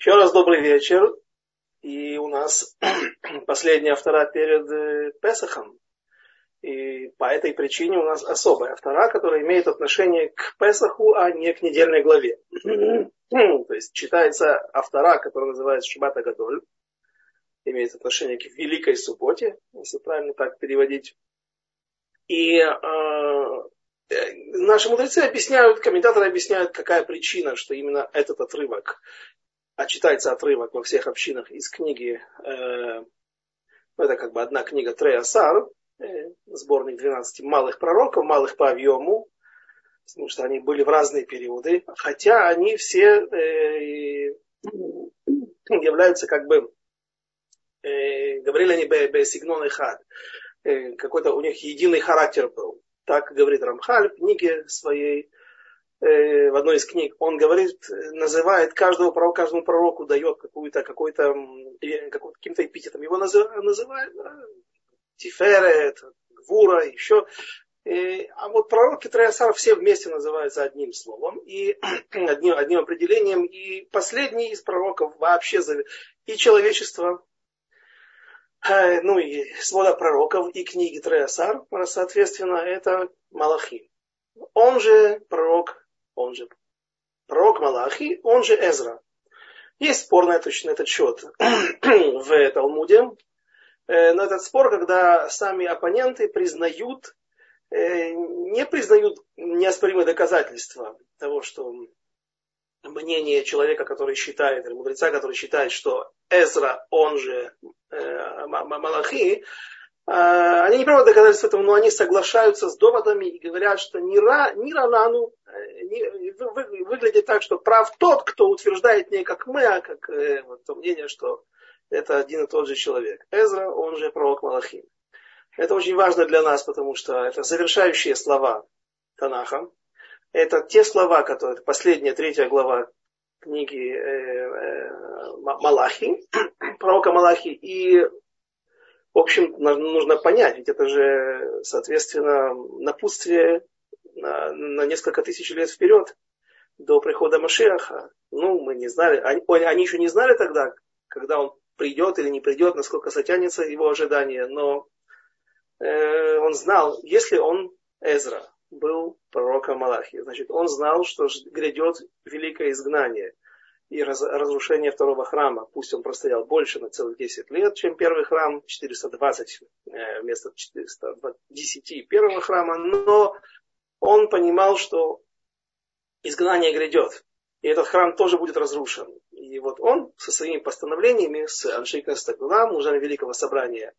Еще раз добрый вечер. И у нас последняя автора перед э, Песахом. И по этой причине у нас особая автора, которая имеет отношение к Песаху, а не к недельной главе. То есть читается автора, который называется Шибата Гадоль. Имеет отношение к Великой Субботе, если правильно так переводить. И э, э наши мудрецы объясняют, комментаторы объясняют, какая причина, что именно этот отрывок а читается отрывок во всех общинах из книги, э, ну, это как бы одна книга Треясар, э, сборник 12 малых пророков, малых по объему, потому что они были в разные периоды, хотя они все э, являются как бы, э, говорили они бесигнон и хад, э, какой-то у них единый характер был. Так говорит Рамхаль в книге своей, в одной из книг, он говорит, называет каждого пророка, каждому пророку дает какую-то, какой-то, каким-то эпитетом. Его называют да, Тиферет, Гвура, еще. А вот пророки Троясара все вместе называются одним словом и одним, одним определением. И последний из пророков вообще и человечество, э, ну и свода пророков, и книги Троясар, соответственно, это Малахи. Он же пророк он же пророк Малахи, он же Эзра. Есть спор на этот, на этот счет в Талмуде, э, но этот спор, когда сами оппоненты признают, э, не признают неоспоримые доказательства того, что мнение человека, который считает, или мудреца, который считает, что Эзра, он же э, Малахи, они не правда доказательства этого, но они соглашаются с доводами и говорят, что ни, ра, ни Ранану выглядит так, что прав тот, кто утверждает не как мы, а как э, вот, то мнение, что это один и тот же человек. Эзра, он же пророк Малахим. Это очень важно для нас, потому что это завершающие слова Танаха. Это те слова, которые, последняя, третья глава книги э, э, Малахи, пророка Малахи. И в общем, нужно понять, ведь это же, соответственно, напутствие на, на несколько тысяч лет вперед, до прихода Машиаха. Ну, мы не знали, они, они еще не знали тогда, когда он придет или не придет, насколько затянется его ожидание, но э, он знал, если он, Эзра, был пророком Малахи, значит, он знал, что грядет великое изгнание – и раз, разрушение второго храма, пусть он простоял больше на целых 10 лет, чем первый храм, 420 э, вместо 410 первого храма, но он понимал, что изгнание грядет, и этот храм тоже будет разрушен. И вот он со своими постановлениями, с Аншейка Стагула, мужами Великого Собрания,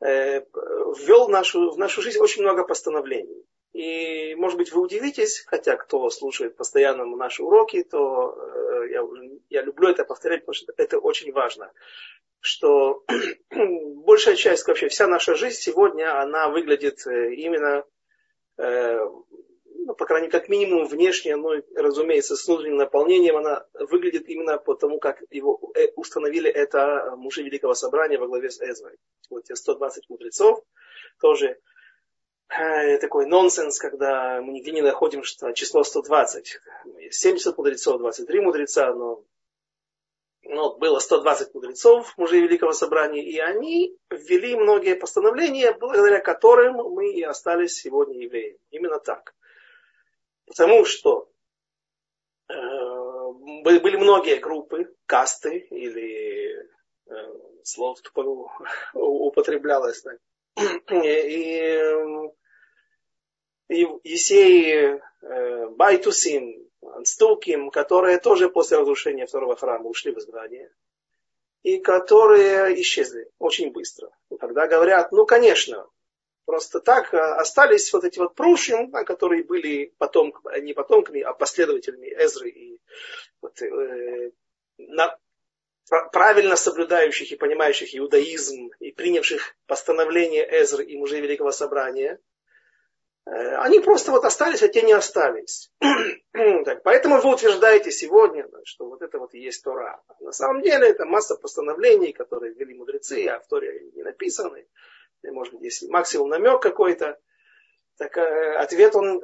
э, ввел в нашу, в нашу жизнь очень много постановлений. И, может быть, вы удивитесь, хотя кто слушает постоянно наши уроки, то э, я, я люблю это повторять, потому что это очень важно, что большая часть, вообще вся наша жизнь сегодня, она выглядит э, именно, ну, по крайней мере, как минимум внешне, но, разумеется, с внутренним наполнением, она выглядит именно по тому, как его э, установили это мужи Великого Собрания во главе с Эзрой. Вот те 120 мудрецов, тоже Э, такой нонсенс, когда мы нигде не находим что число 120. 70 мудрецов, 23 мудреца, но ну, было 120 мудрецов, мужей Великого Собрания, и они ввели многие постановления, благодаря которым мы и остались сегодня евреями. Именно так. Потому что э, были многие группы, касты или э, слово употреблялось. Так. И Есеи, э, Байтусим, Анстуким, которые тоже после разрушения второго храма ушли в изгнание, и которые исчезли очень быстро. И когда говорят, ну, конечно, просто так э, остались вот эти вот прушим, которые были потом, не потомками, а последователями Эзры и вот, э, на, правильно соблюдающих и понимающих иудаизм и принявших постановление Эзры и мужей Великого Собрания – они просто вот остались, а те не остались. так, поэтому вы утверждаете сегодня, что вот это вот и есть Тора. На самом деле это масса постановлений, которые ввели мудрецы, а в Торе не написаны. Может быть, если максимум намек какой-то, так э, ответ он,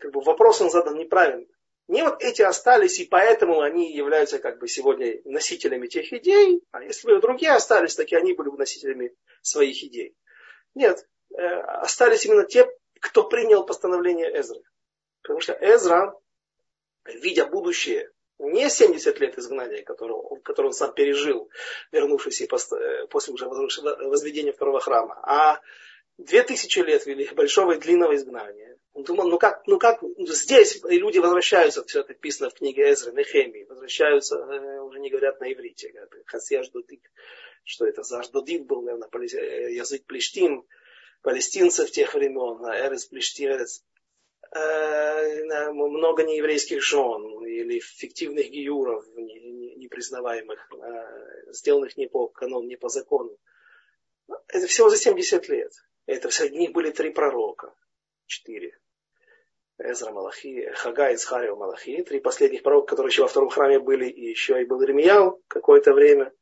как бы вопрос он задан неправильно. Не вот эти остались, и поэтому они являются как бы сегодня носителями тех идей, а если бы другие остались, так и они были бы носителями своих идей. Нет, э, остались именно те, кто принял постановление Эзры. Потому что Эзра, видя будущее, не 70 лет изгнания, которое, которое он сам пережил, вернувшись и э, после уже возведения второго храма, а 2000 лет вели большого и длинного изгнания. Он думал, ну как, ну как здесь люди возвращаются, все это написано в книге Эзры, Нехемии, возвращаются, э, уже не говорят на иврите, Хасияш Дудик, что это за Аждодит был, наверное, э, язык плештим, палестинцев тех времен, Эрес Плештирец, э, много нееврейских жен или фиктивных гиюров, непризнаваемых, сделанных не по канону, не по закону. Это всего за 70 лет. Это среди них были три пророка. Четыре. Эзра Малахи, Хага, Ицхарио Малахи. Три последних пророка, которые еще во втором храме были, и еще и был Ирмиял какое-то время.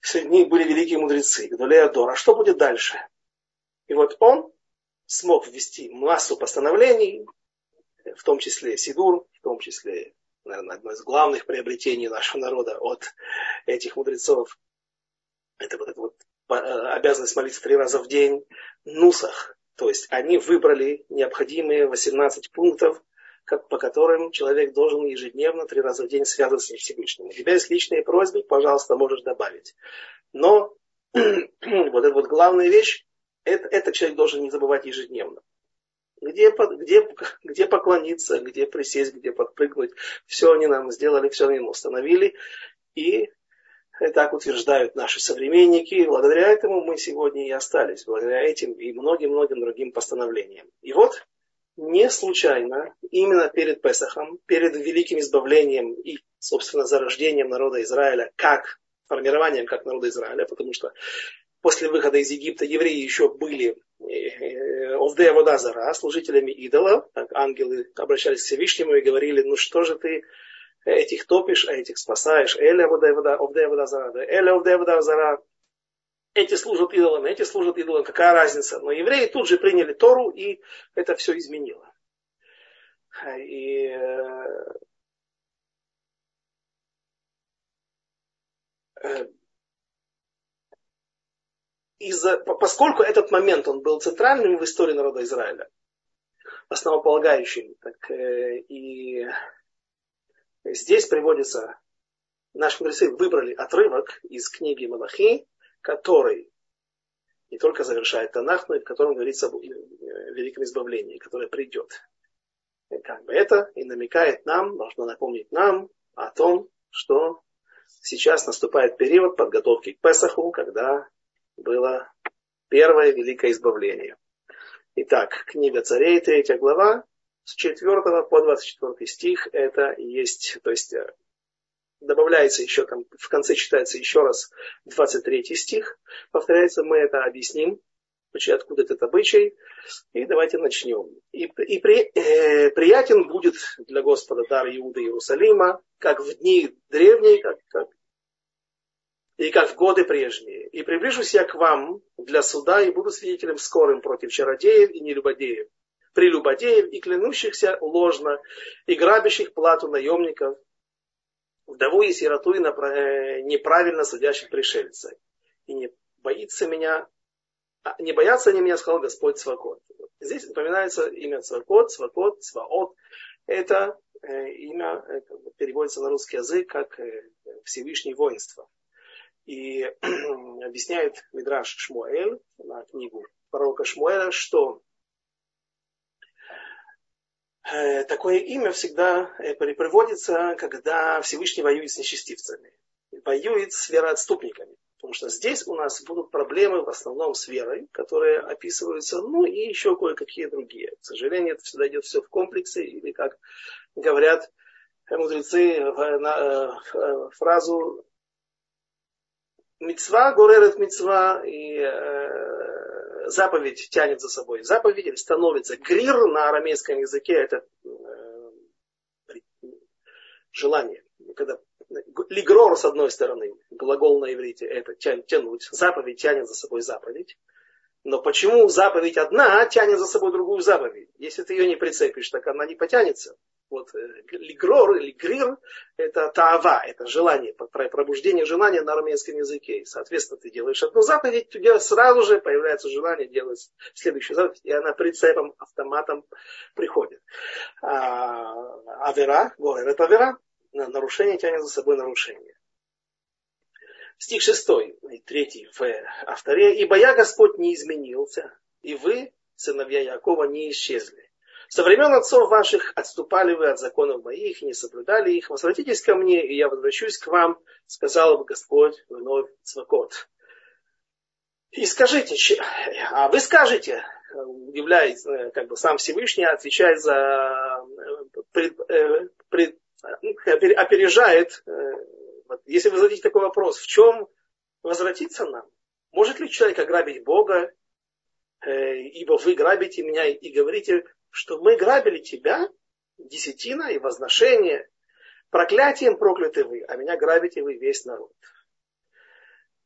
Среди них были великие мудрецы, Гдулея Дор. А что будет дальше? И вот он смог ввести массу постановлений, в том числе Сидур, в том числе, наверное, одно из главных приобретений нашего народа от этих мудрецов. Это вот это вот Э, обязанность молиться три раза в день, нусах. То есть они выбрали необходимые 18 пунктов, как, по которым человек должен ежедневно три раза в день связываться с Всевышним. У тебя есть личные просьбы, пожалуйста, можешь добавить. Но вот эта вот главная вещь, это, это человек должен не забывать ежедневно. Где, где, где поклониться, где присесть, где подпрыгнуть. Все они нам сделали, все они нам установили. И так утверждают наши современники. И благодаря этому мы сегодня и остались. Благодаря этим и многим-многим другим постановлениям. И вот не случайно, именно перед Песахом, перед великим избавлением и, собственно, зарождением народа Израиля, как формированием как народа Израиля, потому что после выхода из Египта евреи еще были э, Овдея Водазара, служителями идолов, так ангелы обращались к Всевышнему и говорили, ну что же ты этих топишь, а этих спасаешь. Эля вода зара, эля вода зара. Эти служат идолам, эти служат идолам, какая разница? Но евреи тут же приняли Тору, и это все изменило. И э, из-за, поскольку этот момент он был центральным в истории народа Израиля, основополагающим, так э, и Здесь приводится, наши мудрецы выбрали отрывок из книги Малахи, который не только завершает Танах, но и в котором говорится об великом избавлении, которое придет. Как бы это и намекает нам, должно напомнить нам о том, что сейчас наступает период подготовки к Песаху, когда было первое великое избавление. Итак, книга царей, третья глава, с 4 по 24 стих это есть, то есть э, добавляется еще там, в конце читается еще раз 23 стих, повторяется, мы это объясним, откуда этот обычай, и давайте начнем. И, и при, э, приятен будет для Господа дар Иуда Иерусалима, как в дни древние, как, как, и как в годы прежние. И приближусь я к вам для суда и буду свидетелем скорым против чародеев и нелюбодеев, прелюбодеев и клянущихся ложно, и грабящих плату наемников, вдову и сироту и э, неправильно судящих пришельцев. И не боится меня, а, не боятся они меня, сказал Господь Свакот. Здесь упоминается имя Свакот, Свакот, Сваот. Это э, имя это переводится на русский язык как э, Всевышний воинство. И объясняет Мидраш Шмуэль на книгу пророка Шмуэля, что Э, такое имя всегда э, приводится, когда Всевышний воюет с нечестивцами. Воюет с вероотступниками. Потому что здесь у нас будут проблемы в основном с верой, которые описываются, ну и еще кое-какие другие. К сожалению, это всегда идет все в комплексе, или как говорят мудрецы э, фразу «Мецва горерет мецва» и заповедь тянет за собой заповедь, становится грир на арамейском языке, это э, желание. Когда лигрор с одной стороны, глагол на иврите, это тянуть, заповедь тянет за собой заповедь. Но почему заповедь одна тянет за собой другую заповедь? Если ты ее не прицепишь, так она не потянется. Вот э, лигрор или грир – это таава, это желание, пробуждение желания на армянском языке. соответственно, ты делаешь одну заповедь, у тебя сразу же появляется желание делать следующую заповедь, и она прицепом, автоматом приходит. А, авера, говорит, это авера, нарушение тянет за собой нарушение. Стих 6, третий в авторе. «Ибо я, Господь, не изменился, и вы, сыновья Якова, не исчезли. Со времен отцов ваших отступали вы от законов моих не соблюдали их. Возвратитесь ко мне, и я возвращусь к вам, сказал бы Господь вновь Цвакот. И скажите, а вы скажете, удивляясь, э, как бы сам Всевышний отвечает за, э, пред, э, пред, опережает, если вы зададите такой вопрос, в чем возвратиться нам? Может ли человек ограбить Бога, ибо вы грабите меня и говорите, что мы грабили тебя, десятина и возношение, проклятием прокляты вы, а меня грабите вы весь народ.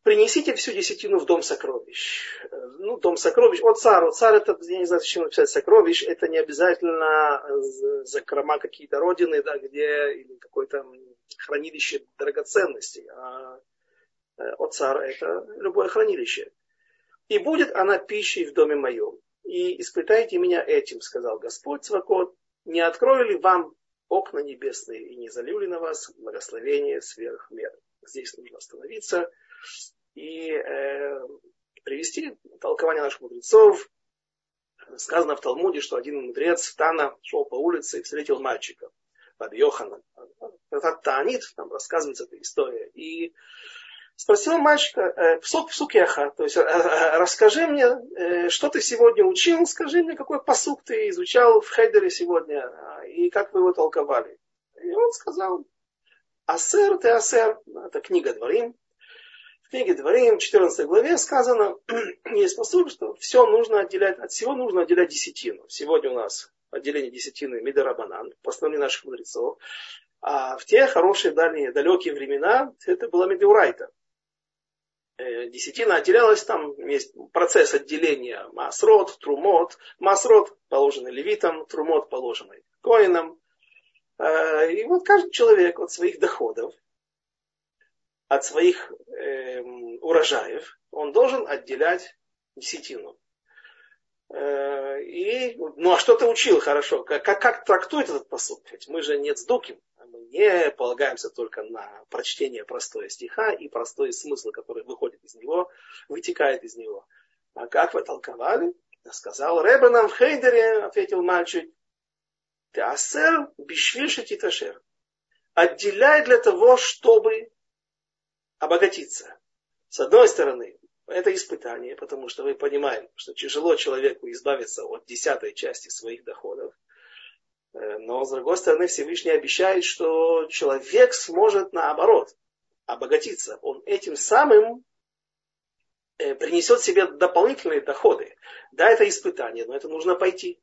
Принесите всю десятину в дом сокровищ. Ну, дом сокровищ. О, царь, о, царь, это, я не знаю, зачем написать сокровищ, это не обязательно закрома какие-то родины, да, где, или какое-то хранилище драгоценностей. А э, о, царь, это любое хранилище. И будет она пищей в доме моем и испытайте меня этим, сказал Господь Свакот, не открою ли вам окна небесные и не залью ли на вас благословение сверх меры. Здесь нужно остановиться и э, привести толкование наших мудрецов. Сказано в Талмуде, что один мудрец Тана шел по улице и встретил мальчика, под Йоханом. Это Таанит, там рассказывается эта история. И Спросил мальчика, э, псук псукеха, то есть э, э, расскажи мне, э, что ты сегодня учил, скажи мне, какой посук ты изучал в Хейдере сегодня, и как вы его толковали. И он сказал, Асер ты Асер, это книга Дворим. В книге Дворим, в 14 главе сказано, есть посук, что все нужно отделять, от всего нужно отделять десятину. Сегодня у нас отделение десятины Мидарабанан, постановление наших мудрецов. А в те хорошие, дальние, далекие времена это была Медиурайта. Э, десятина отделялась, там есть процесс отделения масрод, трумот. Масрод положенный левитам, трумот положенный коинам. Э, и вот каждый человек от своих доходов, от своих э, урожаев, он должен отделять десятину. Э, и, ну а что ты учил хорошо? Как, как, как трактует этот посуд? Ведь мы же не цдуким мы не полагаемся только на прочтение простого стиха и простой смысл, который выходит из него, вытекает из него. А как вы толковали? Сказал Рэбе нам в Хейдере, ответил мальчик, ты асер бишвильши титашер. Отделяй для того, чтобы обогатиться. С одной стороны, это испытание, потому что мы понимаем, что тяжело человеку избавиться от десятой части своих доходов. Э, но, с другой стороны, Всевышний обещает, что человек сможет наоборот обогатиться. Он этим самым э, принесет себе дополнительные доходы. Да, это испытание, но это нужно пойти.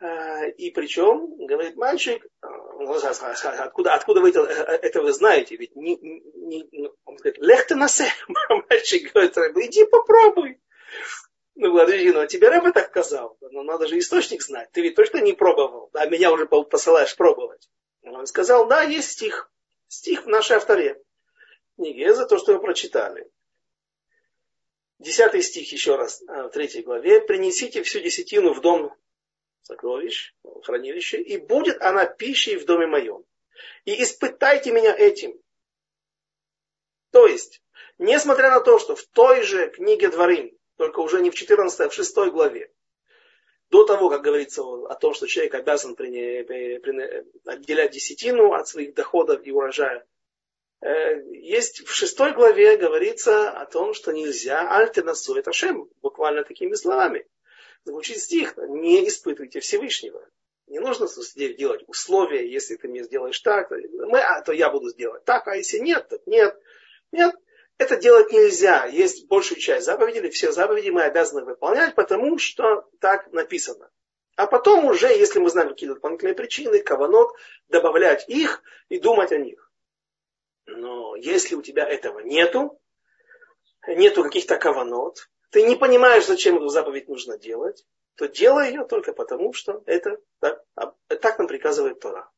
Э, и причем, говорит мальчик, ну, откуда, откуда вы это, это вы знаете? Ведь не, не, ну, он говорит, легте на Мальчик говорит, иди попробуй. Ну, подожди, ну тебе Рэбе так сказал. Но надо же источник знать. Ты ведь точно не пробовал, а меня уже посылаешь пробовать. Он сказал, да, есть стих. Стих в нашей авторе. Книге за то, что вы прочитали. Десятый стих еще раз а, в третьей главе. Принесите всю десятину в дом сокровищ, хранилище, и будет она пищей в доме моем. И испытайте меня этим. То есть, несмотря на то, что в той же книге Дворим только уже не в 14, а в 6 главе. До того, как говорится о том, что человек обязан при, отделять десятину от своих доходов и урожая, э, есть в шестой главе говорится о том, что нельзя альтернасу это шем, буквально такими словами. Звучит стих, не испытывайте Всевышнего. Не нужно делать условия, если ты мне сделаешь так, мы, а, то я буду сделать так, а если нет, то нет. Нет, это делать нельзя. Есть большую часть заповедей, все заповеди мы обязаны выполнять, потому что так написано. А потом уже, если мы знаем какие-то дополнительные причины, каванот, добавлять их и думать о них. Но если у тебя этого нету, нету каких-то каванот, ты не понимаешь, зачем эту заповедь нужно делать, то делай ее только потому, что это так, так нам приказывает Тора.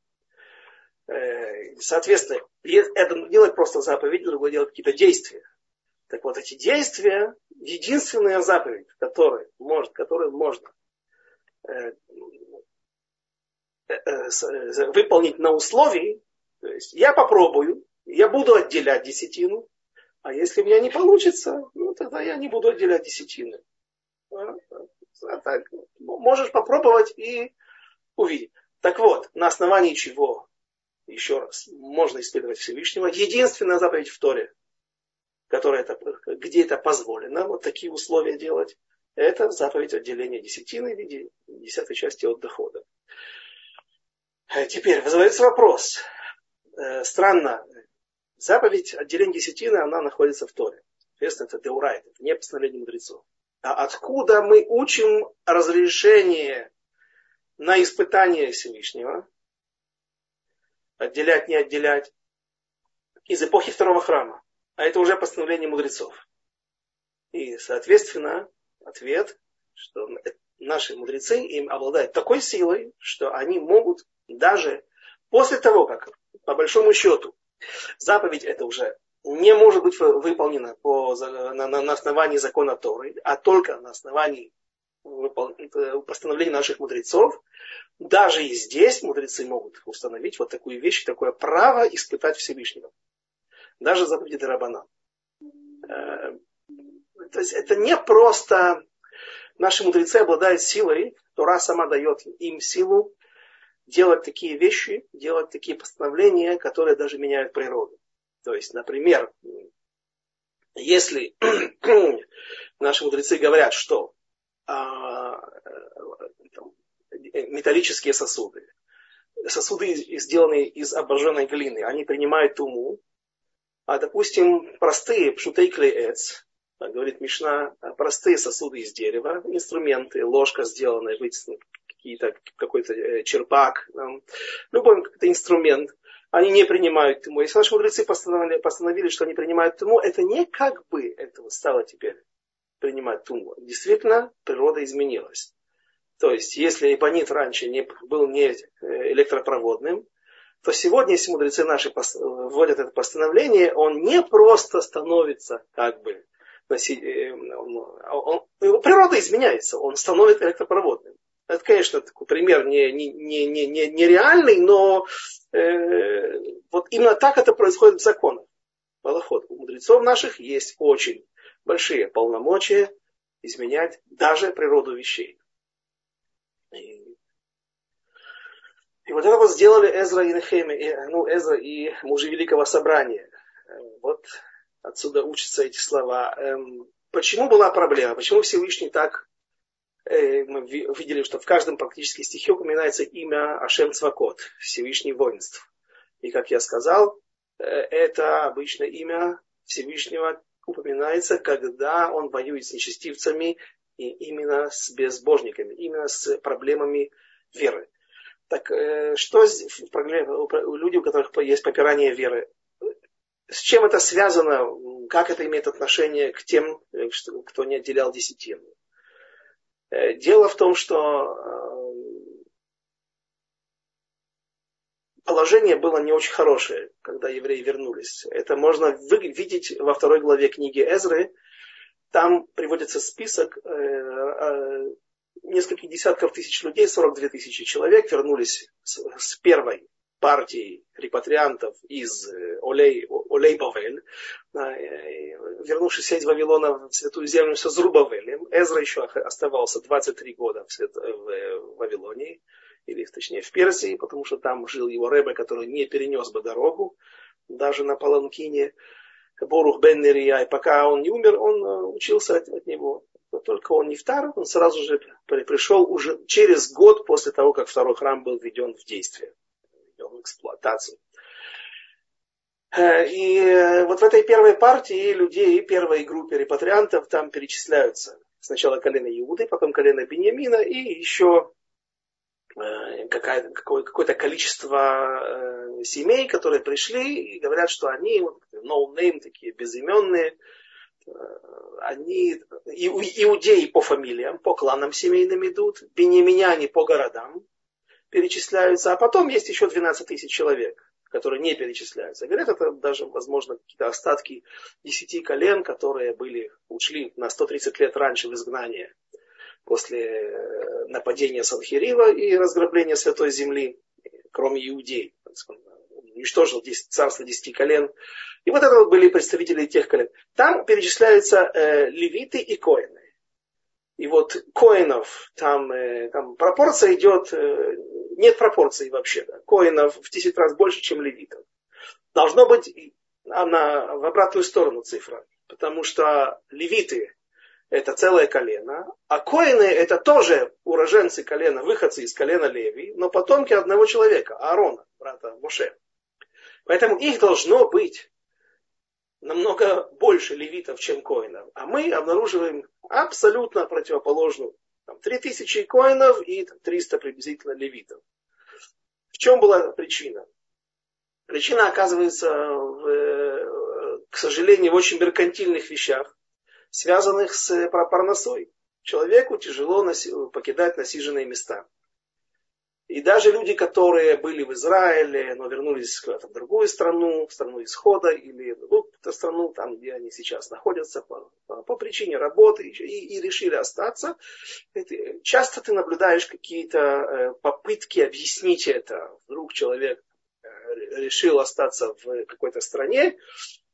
Э, соответственно, это делать просто заповедь, другое делать какие-то действия. Так вот, эти действия, единственная заповедь, которую может, которую можно э, э, выполнить на условии, то есть я попробую, я буду отделять десятину, а если у меня не получится, ну тогда я не буду отделять десятины. А, а так, можешь попробовать и увидеть. Так вот, на основании чего, еще раз, можно испытывать Всевышнего. Единственная заповедь в Торе, которая это, где это позволено, вот такие условия делать, это заповедь отделения десятины в виде десятой части от дохода. Э, теперь вызывается вопрос. Э, странно, заповедь отделения десятины, она находится в Торе. Соответственно, это деурайт, это не постановление мудрецов. А откуда мы учим разрешение на испытание Всевышнего, отделять, не отделять, из эпохи второго храма. А это уже постановление мудрецов. И, соответственно, ответ, что наши мудрецы им обладают такой силой, что они могут даже после того, как, по большому счету, заповедь это уже не может быть выполнена по, на, на основании закона Торы, а только на основании постановления наших мудрецов, даже и здесь мудрецы могут установить вот такую вещь, такое право испытать Всевышнего. Даже заповеди Дарабана. Э, то есть это не просто наши мудрецы обладают силой, Тора сама дает им силу делать такие вещи, делать такие постановления, которые даже меняют природу. То есть, например, если наши мудрецы говорят, что там, металлические сосуды, сосуды, сделанные из обожженной глины, они принимают туму, а, допустим, простые пшутей клеец, говорит Мишна, простые сосуды из дерева, инструменты, ложка сделанная, какие-то, какой-то э, черпак, любой какой-то инструмент – они не принимают тьму. Если наши мудрецы постановили, постановили, что они принимают тьму, это не как бы этого стало теперь принимать тьму. Действительно, природа изменилась. То есть, если эбонит раньше не, был не э, электропроводным, то сегодня, если мудрецы наши вводят это постановление, он не просто становится как бы э, он, природа изменяется, он становится электропроводным. Это, конечно, такой пример не, не, не, не, не, нереальный, но э, вот именно так это происходит в законах. Балаход. У мудрецов наших есть очень большие полномочия изменять даже природу вещей. И, и вот это вот сделали Эзра и Нехеме, ну, Эзра и мужи Великого Собрания. Вот отсюда учатся эти слова. Эм, почему была проблема? Почему Всевышний так Э, мы видели, что в каждом практически стихе упоминается имя Ашем Цвакот, Всевышний воинств. И как я сказал, э, это обычно имя Всевышнего упоминается, когда он воюет с нечестивцами и именно с безбожниками, именно с проблемами веры. Так э, что люди, у которых есть попирание веры, с чем это связано, как это имеет отношение к тем, кто не отделял десятину? Э, дело в том, что э, положение было не очень хорошее, когда евреи вернулись. Это можно видеть во второй главе книги Эзры. Там приводится список э, нескольких десятков тысяч людей, 42 тысячи человек вернулись с первой партии репатриантов из э, Олей, Олей Бавель, э, вернувшись из Вавилона в Святую Землю со Зрубавелем. Эзра еще оставался 23 года в, в Вавилонии, или точнее в Персии, потому что там жил его Рэбе, который не перенес бы дорогу, даже на Паланкине. Борух бен и пока он не умер, он э, учился от, от него. Но только он не втар, он сразу же пришел уже через год после того, как второй храм был введен в действие в эксплуатацию. Э, и э, вот в этой первой партии людей, первой группе репатриантов там перечисляются сначала колено Иуды, потом колено Бениамина и еще какое-то количество семей, которые пришли и говорят, что они no name, такие безыменные, они, иудеи по фамилиям, по кланам семейным идут, бенеминяне по городам перечисляются, а потом есть еще 12 тысяч человек, которые не перечисляются. Говорят, это даже, возможно, какие-то остатки десяти колен, которые были, ушли на 130 лет раньше в изгнание после э, нападения Санхирива и разграбления Святой Земли, кроме иудей. Он уничтожил царство десяти колен. И вот это вот были представители тех колен. Там перечисляются э, левиты и коины. И вот коинов, там, э, там пропорция идет, э, нет пропорции вообще. Да. Коинов в 10 раз больше, чем левитов. Должно быть она в обратную сторону цифра. Потому что левиты это целое колено, а коины это тоже уроженцы колена, выходцы из колена Леви, но потомки одного человека, Аарона, брата Моше. Поэтому их должно быть намного больше левитов, чем коинов. А мы обнаруживаем абсолютно противоположную. Там, 3000 коинов и 300 приблизительно левитов. В чем была причина? Причина оказывается, в, э, к сожалению, в очень меркантильных вещах связанных с парносой. Человеку тяжело покидать насиженные места. И даже люди, которые были в Израиле, но вернулись куда-то в другую страну, в страну исхода, или в какую-то страну, там, где они сейчас находятся, по, по, по причине работы, и, и решили остаться, часто ты наблюдаешь какие-то э, попытки объяснить это. Вдруг человек э, решил остаться в какой-то стране,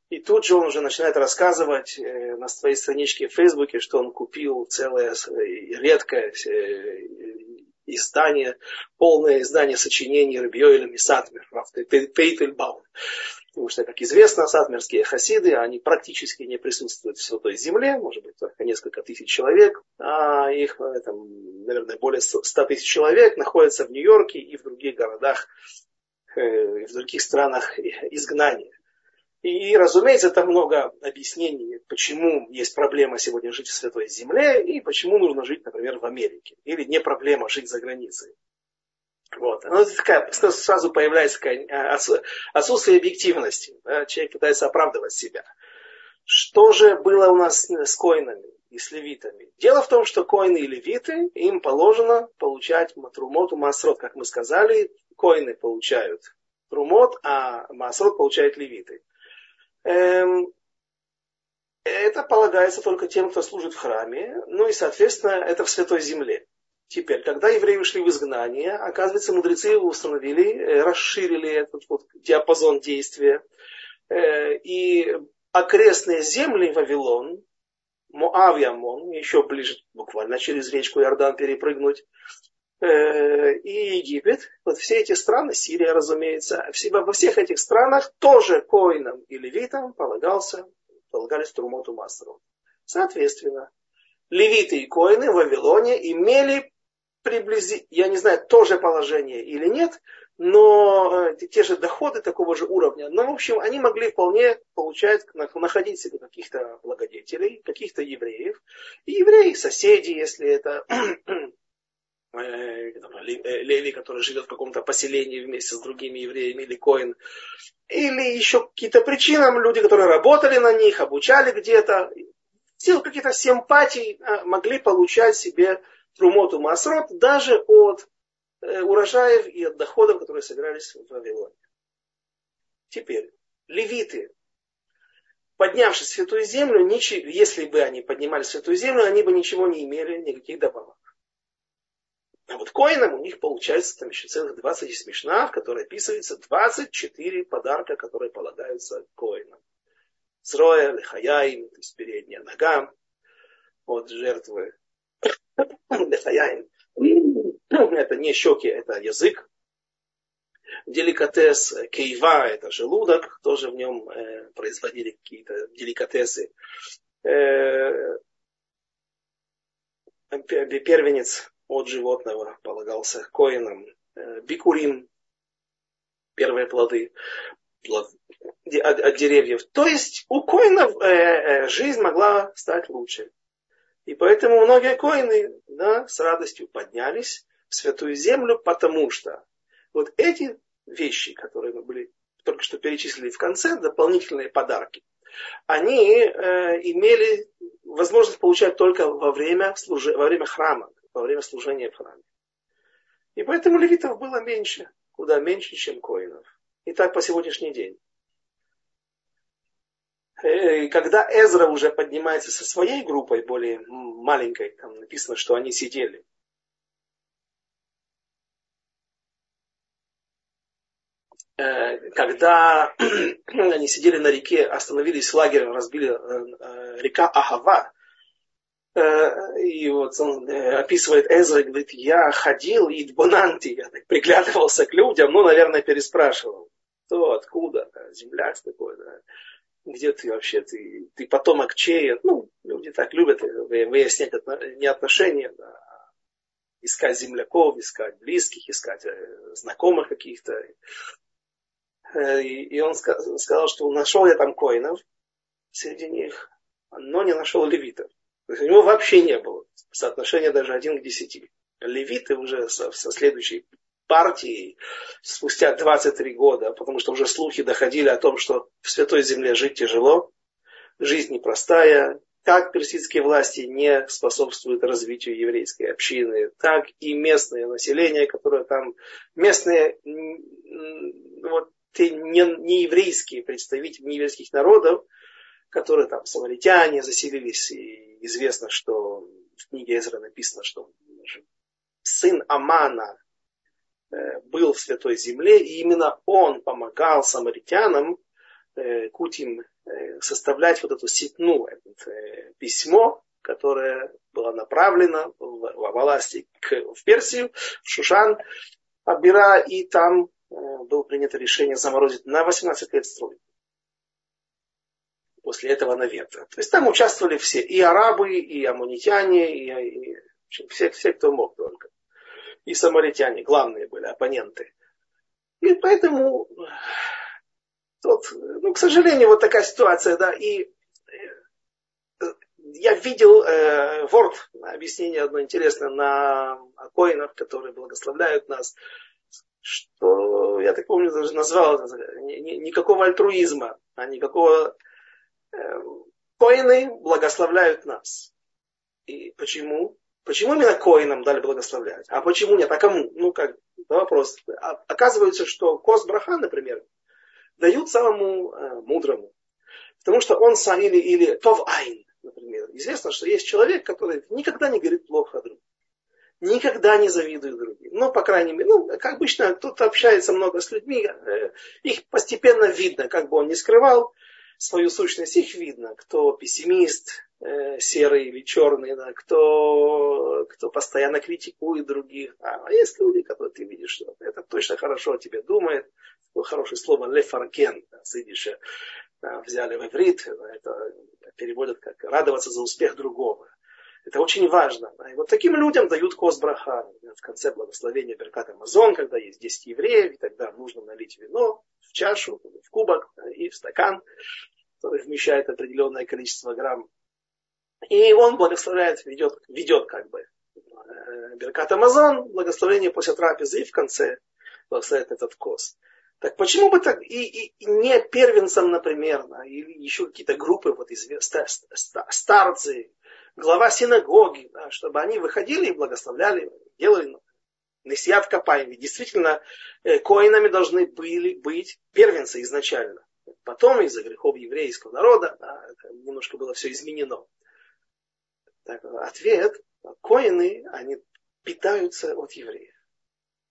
и тут же он уже начинает рассказывать э, на своей страничке в Фейсбуке, что он купил целое редкое э, издание, полное издание сочинений Рабиоэля Мисатмер, Пейтельбаум. Потому что, как известно, сатмерские хасиды, они практически не присутствуют в Святой Земле, может быть, только несколько тысяч человек, а их, э, там, наверное, более 100 тысяч человек находятся в Нью-Йорке и в других городах, в других странах изгнания. И, разумеется, там много объяснений, почему есть проблема сегодня жить в Святой Земле и почему нужно жить, например, в Америке. Или не проблема жить за границей. Вот. Ну, такая, сразу появляется а, отсутствие объективности. Да? Человек пытается оправдывать себя. Что же было у нас с коинами и с левитами? Дело в том, что коины и левиты, им положено получать матрумоту масрот. Как мы сказали, коины получают трумот, а масрот получают левиты. Эм, это полагается только тем, кто служит в храме, ну и, соответственно, это в Святой Земле. Теперь, когда евреи ушли в изгнание, оказывается, мудрецы установили, э, расширили этот вот диапазон действия. Э, и окрестные земли Вавилон, Моав и Амон, еще ближе, буквально через речку Иордан перепрыгнуть, и Египет, вот все эти страны, Сирия, разумеется, во всех этих странах тоже коинам и левитам полагался, полагались Трумоту Мастеру. Соответственно, левиты и коины в Вавилоне имели приблизительно, я не знаю, тоже положение или нет, но э, те же доходы такого же уровня. Но, в общем, они могли вполне получать, находить себе каких-то благодетелей, каких-то евреев. И евреи, соседи, если это Э, э, Леви, который живет в каком-то поселении вместе с другими евреями, или Коин, или еще какие-то причинам, люди, которые работали на них, обучали где-то, в силу каких-то симпатий э, могли получать себе трумоту масрот даже от урожаев и от доходов, которые собирались в Вавилоне. Теперь, левиты, поднявшись в Святую Землю, если бы они поднимались в Святую Землю, они бы ничего не имели, никаких добавок. А вот коинам у них получается там еще целых 20 смешнах, в которой описывается 24 подарка, которые полагаются коинам. Зроя, лехаяин, то есть передняя нога от жертвы. Лехаяин. Это не щеки, это язык. Деликатес кейва, это желудок, тоже в нем э, производили какие-то деликатесы. Э, первенец от животного полагался коинам. Э, бикурим, первые плоды плод, от, от деревьев. То есть у коинов э, э, жизнь могла стать лучше. И поэтому многие коины да, с радостью поднялись в святую землю, потому что вот эти вещи, которые мы были только что перечислили в конце, дополнительные подарки, они э, имели возможность получать только во время, служи, во время храма, во время служения в храме. И поэтому левитов было меньше, куда меньше, чем коинов. И так по сегодняшний день. Э, когда Эзра уже поднимается со своей группой, более маленькой, там написано, что они сидели. Э, когда они сидели на реке, остановились лагерем, разбили э, река Ахава, и вот он описывает Эзра, говорит, я ходил и дбонанти, я так приглядывался к людям, ну, наверное, переспрашивал, кто, откуда, земляк такой, да где ты вообще, ты, ты потомок чей? Ну, люди так любят выяснять не отношения, а искать земляков, искать близких, искать э, знакомых каких-то. Э, и он сказал, что нашел я там коинов среди них, но не нашел левитов. То есть у него вообще не было соотношения даже один к десяти. Левиты уже со, со следующей партии спустя 23 года, потому что уже слухи доходили о том, что в Святой Земле жить тяжело, жизнь непростая, как персидские власти не способствуют развитию еврейской общины, так и местное население, которое там, местные, вот, не, не еврейские представители нееврейских народов, которые там, самаритяне заселились, и известно, что в книге Эзра написано, что сын Амана, Э, был в Святой Земле, и именно он помогал самаритянам, э, Кутим, э, составлять вот эту ситну, это письмо, которое было направлено в, власти в Персию, в Шушан, Абира, и там было принято решение заморозить на 18 лет стройку. После этого на ветра. То есть там участвовали все, и арабы, и амунитяне, и, и все, все, кто мог только и самаритяне, главные были оппоненты. И поэтому, вот, ну, к сожалению, вот такая ситуация, да, и э, я видел э, Word, объяснение одно интересное на коинах, которые благословляют нас, что, я так помню, даже назвал никакого альтруизма, а никакого... Коины благословляют нас. И почему? Почему именно коинам дали благословлять? А почему нет? А кому? Ну, как, вопрос. А, оказывается, что кос браха, например, дают самому э, мудрому. Потому что он сам или, или тов айн, например. Известно, что есть человек, который никогда не говорит плохо о других. Никогда не завидует другим. Ну, по крайней мере, ну, как обычно, кто-то общается много с людьми, э, их постепенно видно, как бы он ни скрывал свою сущность, их видно, кто пессимист, Э, серый или черный, да, кто, кто постоянно критикует других. А есть люди, которые ты видишь, что это точно хорошо о тебе думает. Такое хорошее слово лефаркен, да, с идиша, да, взяли в иврит, это переводят как радоваться за успех другого. Это очень важно. Да. И вот таким людям дают косбраха. В конце благословения Беркат Амазон, когда есть 10 евреев, и тогда нужно налить вино в чашу, в кубок и в стакан, который вмещает определенное количество грамм и он благословляет, ведет, ведет как бы э, Беркат Амазон, благословение после трапезы и в конце благословляет этот кос. Так почему бы так и, и, и не первенцам, например, да, или еще какие-то группы, вот известные, старцы, глава синагоги, да, чтобы они выходили и благословляли, делали Капаем. Ведь действительно, э, коинами должны были быть первенцы изначально. Потом из-за грехов еврейского народа да, немножко было все изменено. Так, ответ, коины, они питаются от евреев.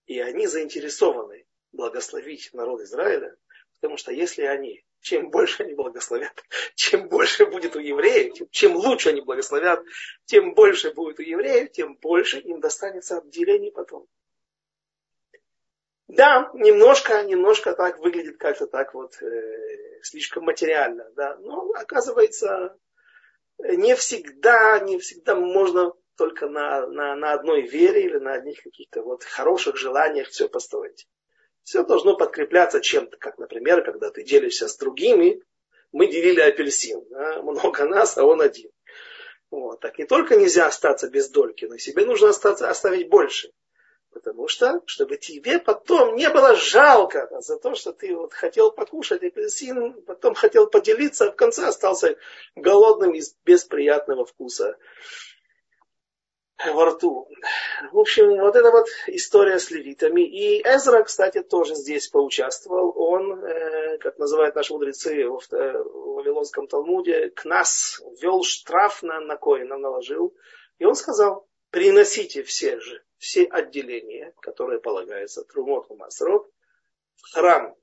И они заинтересованы благословить народ Израиля, потому что если они, чем больше они благословят, чем больше будет у евреев, чем лучше они благословят, тем больше будет у евреев, тем больше им достанется отделений потом. Да, немножко, немножко так выглядит как-то так вот э, слишком материально, да, но оказывается не всегда, не всегда можно только на, на, на одной вере или на одних каких-то вот хороших желаниях все построить. Все должно подкрепляться чем-то, как, например, когда ты делишься с другими, мы делили апельсин, да, много нас, а он один. Вот. Так не только нельзя остаться без дольки, но себе нужно остаться, оставить больше. Потому что, чтобы тебе потом не было жалко за то, что ты вот хотел покушать апельсин, потом хотел поделиться, а в конце остался голодным и без приятного вкуса во рту. В общем, вот эта вот история с левитами. И Эзра, кстати, тоже здесь поучаствовал. Он, э, как называют наши мудрецы в, э, Вавилонском Талмуде, к нас ввел штраф на, на коина, наложил. И он сказал, приносите все же, все отделения, которые полагаются Трумот Масрот, в храм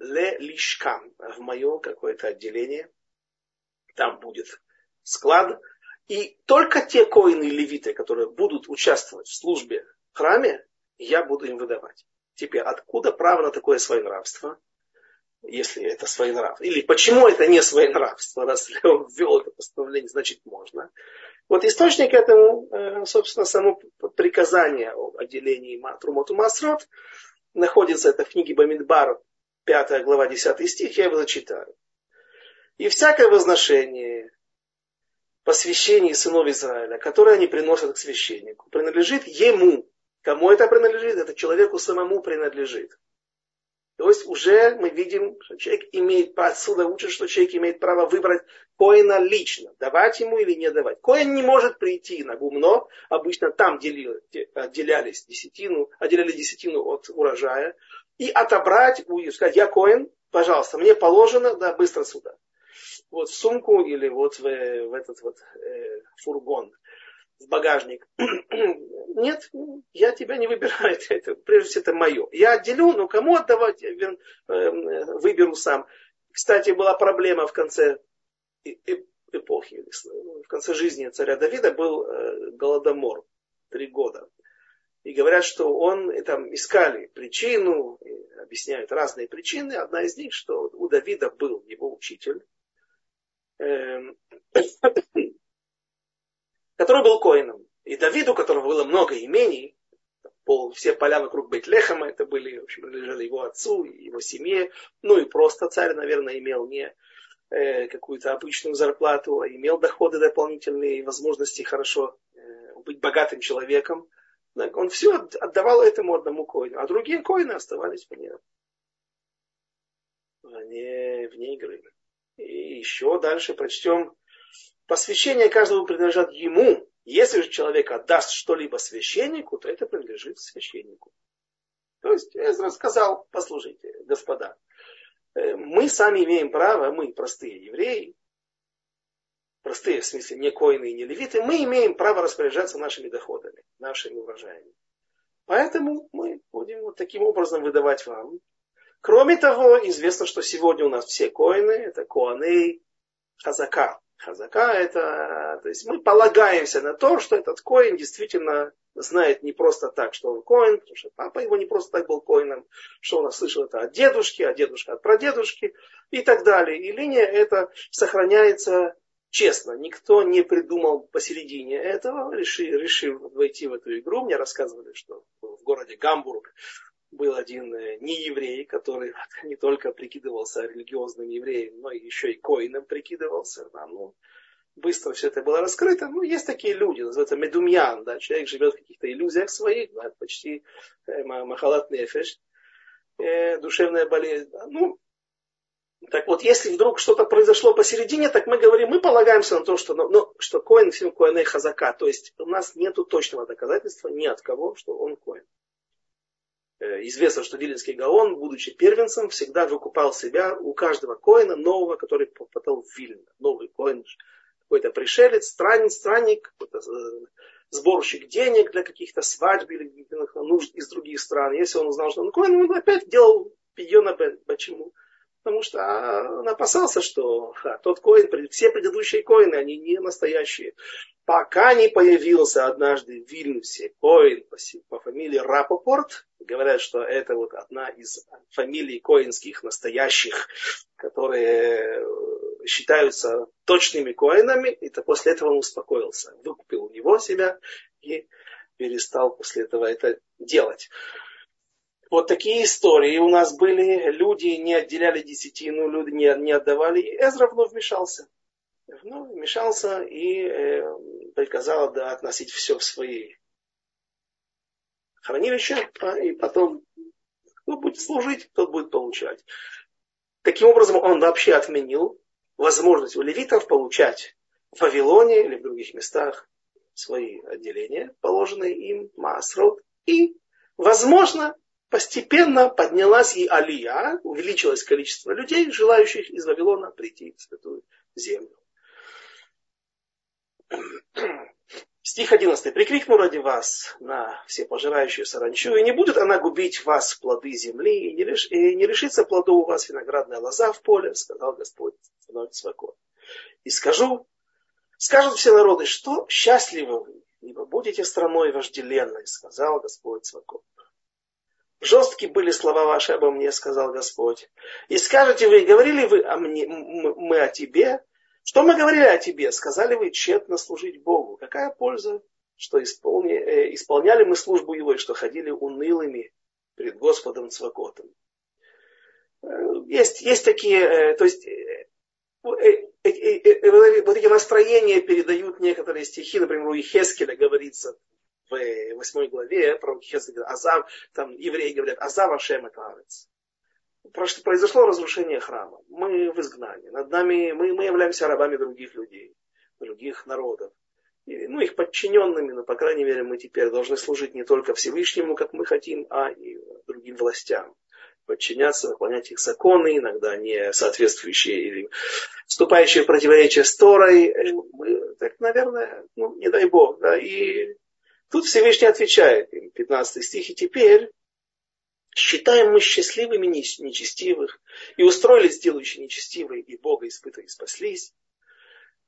Ле Лишкам, в мое какое-то отделение. Там будет склад, и только те коины левиты, которые будут участвовать в службе в храме, я буду им выдавать. Теперь, откуда право на такое своенравство? Если это своенравство. Или почему это не своенравство? Раз он ввел это постановление, значит можно. Вот источник этому, э, собственно, само приказание о отделении Трумоту Масрот находится это в книге Бамидбар, 5 глава, 10 стих, я его зачитаю. И всякое возношение, посвящении сынов Израиля, которое они приносят к священнику, принадлежит ему. Кому это принадлежит? Это человеку самому принадлежит. То есть уже мы видим, что человек имеет, отсюда учат, что человек имеет право выбрать коина лично, давать ему или не давать. Коин не может прийти на гумно, обычно там делили, отделялись десятину, отделяли десятину от урожая, и отобрать, и сказать, я коин, пожалуйста, мне положено, да, быстро сюда вот в сумку или вот в, в этот вот э, фургон, в багажник. Нет, я тебя не выбираю, это, прежде всего это мое. Я отделю, но кому отдавать, я э, выберу сам. Кстати, была проблема в конце эпохи, в конце жизни царя Давида был э, голодомор три года. И говорят, что он там искали причину, объясняют разные причины. Одна из них, что у Давида был его учитель, Эм, который был коином. И Давиду, у которого было много имений, пол, все поля вокруг Бейтлехема, это были, в общем, принадлежали его отцу, его семье, ну и просто царь, наверное, имел не э, какую-то обычную зарплату, а имел доходы дополнительные, возможности хорошо э, быть богатым человеком. Он все отдавал этому одному коину, а другие коины оставались вне, вне, вне игры. И еще дальше прочтем. Посвящение каждого принадлежат ему. Если же человек отдаст что-либо священнику, то это принадлежит священнику. То есть Эзра сказал, послушайте, господа, э, мы сами имеем право, мы простые евреи, простые в смысле не коины и не левиты, мы имеем право распоряжаться нашими доходами, нашими урожаями. Поэтому мы будем вот таким образом выдавать вам Кроме того, известно, что сегодня у нас все коины, это коаны хазака. Хазака это, то есть мы полагаемся на то, что этот коин действительно знает не просто так, что он коин, потому что папа его не просто так был коином, что он слышал это от дедушки, а дедушка от прадедушки и так далее. И линия эта сохраняется честно. Никто не придумал посередине этого, решив, решив войти в эту игру. Мне рассказывали, что в городе Гамбург был один э, нееврей, который не только прикидывался религиозным евреем, но еще и коином прикидывался. Да, ну, быстро все это было раскрыто. Ну, есть такие люди, называется медумьян, да, человек живет в каких-то иллюзиях своих, да, почти э, махалат нефеш, э, душевная болезнь. Да. Ну, так вот, если вдруг что-то произошло посередине, так мы говорим, мы полагаемся на то, что, ну, что коин всем коиней хазака. То есть у нас нет точного доказательства ни от кого, что он коин. Э, известно, что Виленский Гаон, будучи первенцем, всегда выкупал себя у каждого коина нового, который попадал в Вильно. Новый коин, какой-то пришелец, странник, странник э, сборщик денег для каких-то свадьб или нужд из других стран. Если он узнал, что он коин, он опять делал пьена почему? Потому что а, он опасался, что тот коин, все предыдущие коины, они не настоящие. Пока не появился однажды в Вильнюсе коин по, по фамилии Рапопорт, говорят, что это вот одна из фамилий коинских настоящих, которые э, считаются точными коинами, и то после этого он успокоился, выкупил у него себя и перестал после этого это делать. Вот такие истории у нас были. Люди не отделяли десятину, люди не, не отдавали. И Эзра вновь вмешался. Вновь вмешался и э, приказал да, относить все в свои хранилище, и потом кто будет служить, тот будет получать. Таким образом, он вообще отменил возможность у левитов получать в Вавилоне или в других местах свои отделения, положенные им, Маасрот. И, возможно, постепенно поднялась и Алия, увеличилось количество людей, желающих из Вавилона прийти в Святую Землю. Стих 11. «Прикрикну ради вас на все пожирающую саранчу, и не будет она губить вас плоды земли, и не, лиш, и не лишится плодов у вас виноградная лоза в поле, сказал Господь, становится свобод. И скажу, скажут все народы, что счастливы вы, ибо будете страной вожделенной, сказал Господь Свакот. Жесткие были слова ваши обо мне, сказал Господь. И скажете вы, говорили вы о мне, мы о тебе, что мы говорили о тебе? Сказали вы тщетно служить Богу. Какая польза, что исполни, э, исполняли мы службу Его, и что ходили унылыми перед Господом Цвакотом. Э, есть, есть такие, э, то есть э, вот эти настроения передают некоторые стихи, например, у Ихескеля говорится в восьмой главе, про Хескеля, Азав, там евреи говорят, Азав Ашем это Арец произошло разрушение храма. Мы в изгнании. Над нами мы, мы являемся рабами других людей, других народов. И, ну, их подчиненными, но, по крайней мере, мы теперь должны служить не только Всевышнему, как мы хотим, а и другим властям. Подчиняться, выполнять их законы, иногда не соответствующие или вступающие в противоречие с Торой. Мы, так, наверное, ну, не дай Бог. Да, и тут Всевышний отвечает, 15 стих, и теперь Считаем мы счастливыми нечестивых, и устроились делающие нечестивые, и Бога испытывая, и спаслись.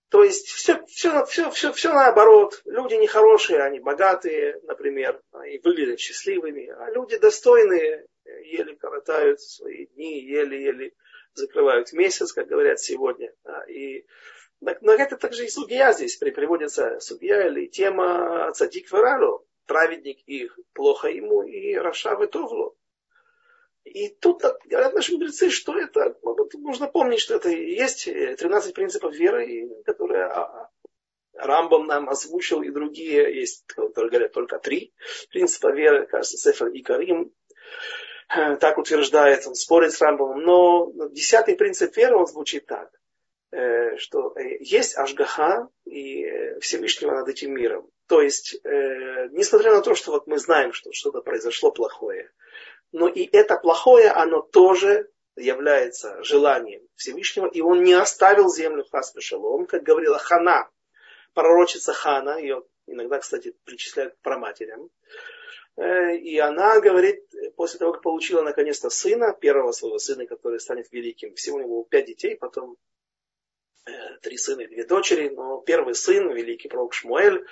То есть все, все, все, все, все наоборот. Люди нехорошие, они богатые, например, и выглядят счастливыми, а люди достойные, еле коротают свои дни, еле-еле закрывают месяц, как говорят сегодня. И но это также и судья здесь. Приводится, судья или тема цадик вералу, праведник их, плохо ему, и Раша Товлу. И тут говорят наши мудрецы, что это, нужно помнить, что это есть 13 принципов веры, которые а, Рамбом нам озвучил, и другие есть, которые говорят только три принципа веры, кажется, Сефер и Карим, э, так утверждает, он спорит с Рамбомом, но десятый принцип веры, он звучит так, что э, есть Ашгаха и Всевышнего над этим миром. То есть, несмотря на то, что вот мы знаем, что что-то произошло плохое, но и это плохое, оно тоже является желанием Всевышнего, и он не оставил землю хас шалом, как говорила Хана, пророчица Хана, ее иногда, кстати, причисляют к проматерям, э, и она говорит, после того, как получила наконец-то сына, первого своего сына, который станет великим, всего у него пять детей, потом э, три сына и две дочери, но первый сын, великий пророк Шмуэль,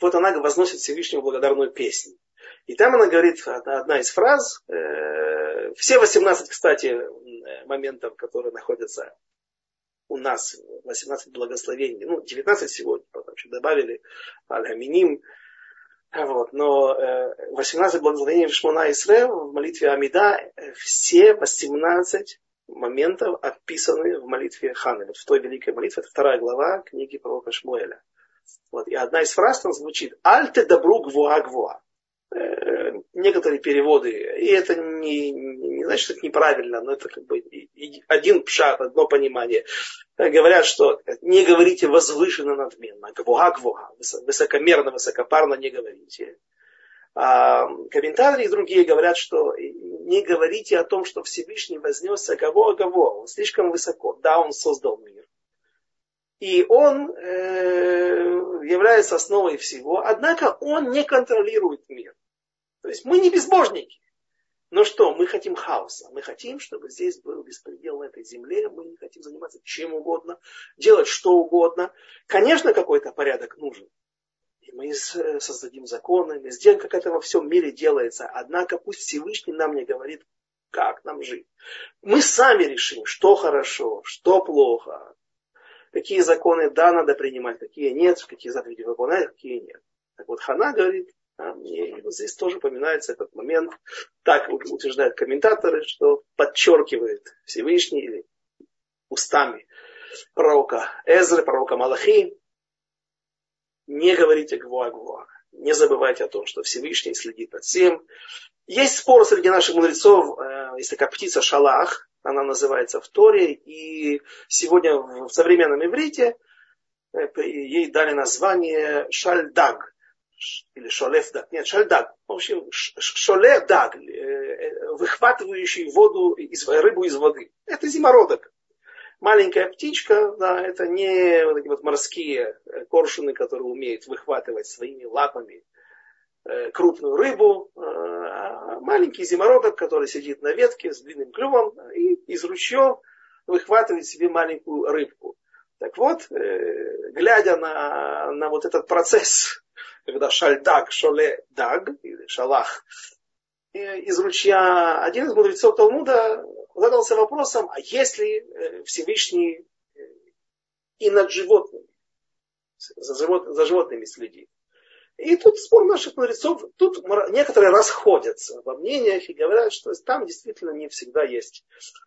вот она возносит Всевышнему благодарную песню. И там она говорит, одна из фраз, э, все 18, кстати, моментов, которые находятся у нас, 18 благословений, ну, 19 сегодня, потом еще добавили Аль-Хаминим, вот, но 18 э, благословений в Шмона Исраэл, в молитве Амида, э, все 18 моментов описаны в молитве Ханы. Вот в той великой молитве, это вторая глава книги пророка Шмуэля. Вот, и одна из фраз там звучит «Альте добру гвуа гвуа». Э, некоторые переводы, и это не, не значит, что это неправильно, но это как бы один пшат, одно понимание. Э, говорят, что не говорите возвышенно надменно, гвуга-гвуга, высокомерно, высокопарно не говорите. А комментарии другие говорят, что не говорите о том, что Всевышний вознесся кого-кого, он слишком высоко. Да, он создал мир. И он э, является основой всего, однако он не контролирует мир. То есть мы не безбожники. Но что, мы хотим хаоса. Мы хотим, чтобы здесь был беспредел на этой земле. Мы не хотим заниматься чем угодно, делать что угодно. Конечно, какой-то порядок нужен. И мы создадим законы, мы сделаем, как это во всем мире делается. Однако пусть Всевышний нам не говорит, как нам жить. Мы сами решим, что хорошо, что плохо, какие законы да, надо принимать, какие нет, какие заповеди выполнять, какие нет. Так вот, Хана говорит, а, и вот здесь тоже упоминается этот момент. Так утверждают комментаторы, что подчеркивает Всевышний или устами пророка Эзры, пророка Малахи, не говорите гвуа-гвуа. Не забывайте о том, что Всевышний следит над всем. Есть спор среди наших мудрецов, э, есть такая птица шалах, она называется в Торе, и сегодня в современном иврите э, ей дали название шальдаг, или шолефдаг, нет, шальдаг, в общем, шоледаг, э, выхватывающий воду, из, рыбу из воды. Это зимородок. Маленькая птичка, да, это не вот эти вот морские коршуны, которые умеют выхватывать своими лапами Э, крупную рыбу, э, а маленький зимородок, который сидит на ветке с длинным клювом и из ручьев выхватывает себе маленькую рыбку. Так вот, э, глядя на, на вот этот процесс, когда шальдаг, шоле даг, или шалах, из ручья, один из мудрецов Талмуда задался вопросом, а если Всевышний и над животными, за, живот, за животными следит? И тут спор наших мудрецов, тут некоторые расходятся во мнениях и говорят, что там действительно не всегда есть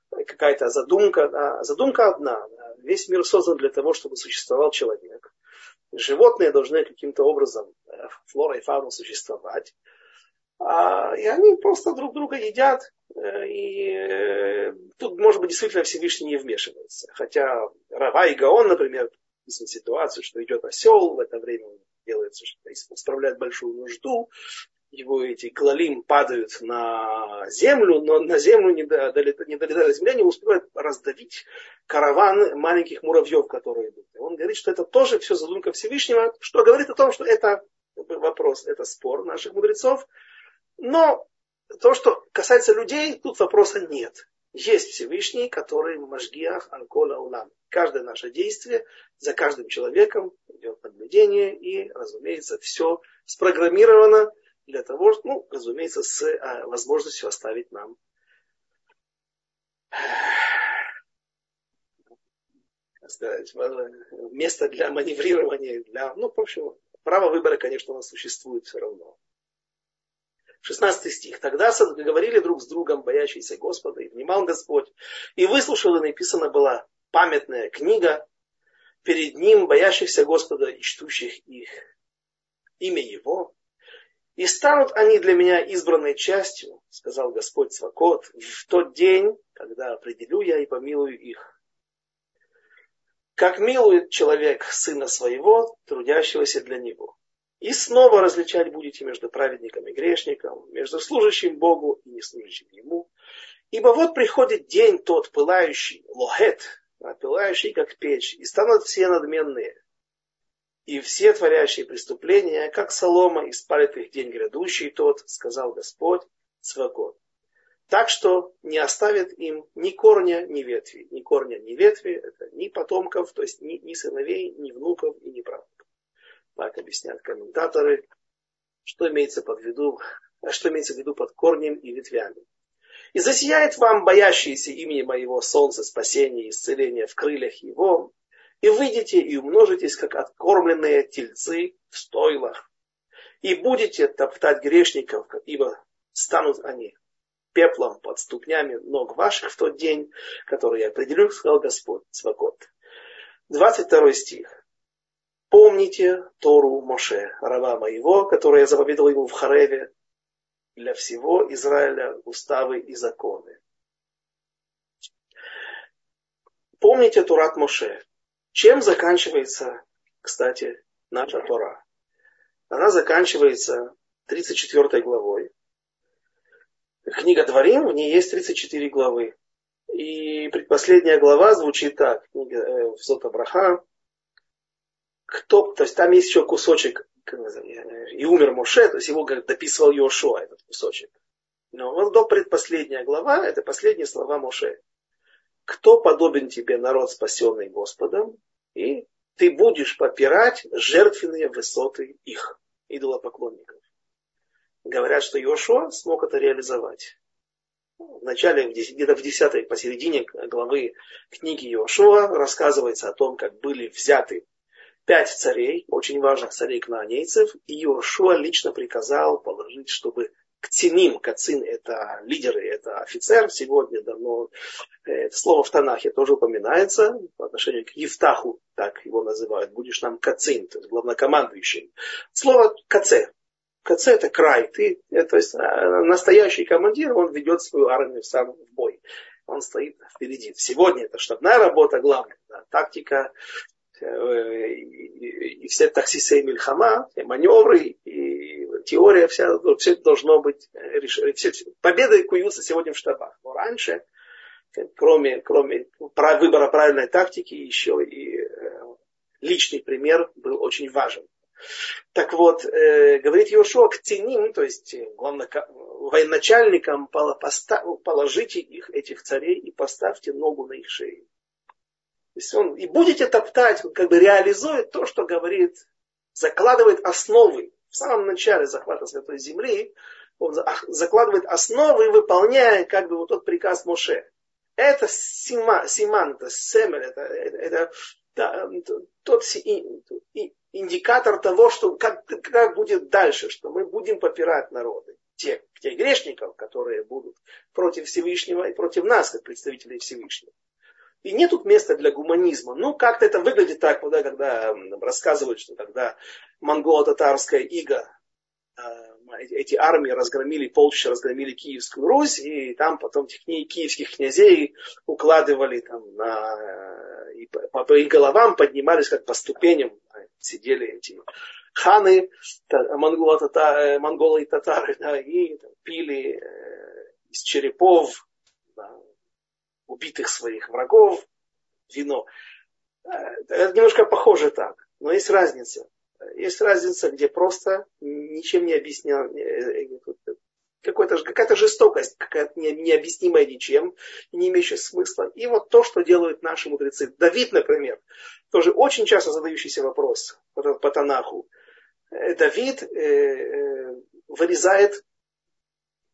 какая-то задумка. Да. Задумка одна. Весь мир создан для того, чтобы существовал человек. Животные должны каким-то образом, флора и фауна, существовать. А, и они просто друг друга едят. Э, и э, тут, может быть, действительно Всевышний не вмешивается. Хотя Рава и Гаон, например, описывают ситуацию, что идет осел, в это время делается, что исправляет большую нужду, его эти клалим падают на землю, но на землю не, долетает, не долетая земля, не успевает раздавить караван маленьких муравьев, которые идут. И он говорит, что это тоже все задумка Всевышнего, что говорит о том, что это вопрос, это спор наших мудрецов. Но то, что касается людей, тут вопроса нет. Есть Всевышний, который Машгиах Анкола Улам. Каждое наше действие, за каждым человеком идет наблюдение, и, разумеется, все спрограммировано для того, ну, разумеется, с а, возможностью оставить нам сказать, место для маневрирования, для, ну, в общем, право выбора, конечно, у нас существует все равно. 16 стих. Тогда говорили друг с другом, боящиеся Господа, и внимал Господь. И выслушал, и написана была памятная книга перед ним, боящихся Господа и чтущих их имя Его. И станут они для меня избранной частью, сказал Господь Свакот, в тот день, когда определю я и помилую их. Как милует человек сына своего, трудящегося для него. И снова различать будете между праведником и грешником, между служащим Богу и неслужащим Ему. Ибо вот приходит день тот пылающий, лохет, пылающий как печь, и станут все надменные, и все творящие преступления, как солома, и спалит их день грядущий тот, сказал Господь Цвакот. Так что не оставит им ни корня, ни ветви. Ни корня, ни ветви, это ни потомков, то есть ни, ни сыновей, ни внуков и ни правнуков. Так объясняют комментаторы, что имеется, под виду, что имеется в виду под корнем и ветвями. И засияет вам боящиеся имени моего солнца спасения и исцеления в крыльях его, и выйдете и умножитесь, как откормленные тельцы в стойлах, и будете топтать грешников, ибо станут они пеплом под ступнями ног ваших в тот день, который я определю, сказал Господь Свакот. 22 стих. Помните Тору Моше, раба моего, которую я заповедовал ему в Хареве, для всего Израиля уставы и законы. Помните Турат Моше. Чем заканчивается, кстати, наша Тора? Она заканчивается 34 главой. Книга Дворим, в ней есть 34 главы. И предпоследняя глава звучит так. Книга э, в Зота Браха, кто, то есть там есть еще кусочек, и умер Моше, то есть его как дописывал Йошуа, этот кусочек. Но вот до предпоследняя глава, это последние слова Моше. Кто подобен тебе, народ, спасенный Господом, и ты будешь попирать жертвенные высоты их, идолопоклонников. Говорят, что Йошуа смог это реализовать. В начале, где-то в 10 посередине главы книги Йошуа рассказывается о том, как были взяты пять царей, очень важных царей кнаанейцев, и Иошуа лично приказал положить, чтобы Ктиним, Кацин это лидеры, это офицер сегодня, да, но э, это слово в Танахе тоже упоминается по отношению к Евтаху, так его называют, будешь нам Кацин, то есть главнокомандующим. Слово Каце, КЦ это край. Ты, то есть настоящий командир, он ведет свою армию сам в бой. Он стоит впереди. Сегодня это штабная работа главная. Да, тактика, и все таксисы Мильхама, все маневры, и теория вся, все это должно быть решено. Все, победы куются сегодня в штабах. Но раньше, кроме, кроме выбора правильной тактики, еще и э, личный пример был очень важен. Так вот, э, говорит Йошуа к теним, то есть э, главное, военачальникам положите их, этих царей, и поставьте ногу на их шею. То есть он, и будете топтать, как бы реализует то, что говорит, закладывает основы в самом начале захвата Святой Земли, он закладывает основы, выполняя как бы вот тот приказ Моше. Это сима, симан, это семель, это, это, это да, тот индикатор того, что как, как будет дальше, что мы будем попирать народы. Тех, тех грешников, которые будут против Всевышнего и против нас, как представителей Всевышнего. И нет тут места для гуманизма. Ну, как-то это выглядит так, да, когда рассказывают, что когда монголо-татарская ига, э, эти армии разгромили, полчища разгромили Киевскую Русь, и там потом тех киевских князей укладывали там на, э, и по, по их головам поднимались как по ступеням, сидели эти ханы, монголы, монголы и татары, да, и там, пили э, из черепов убитых своих врагов, вино. Э, это немножко похоже так, но есть разница. Есть разница, где просто ничем не объяснял, э, э, какая-то жестокость, какая-то необъяснимая ничем, не имеющая смысла. И вот то, что делают наши мудрецы. Давид, например, тоже очень часто задающийся вопрос по Танаху. Давид вырезает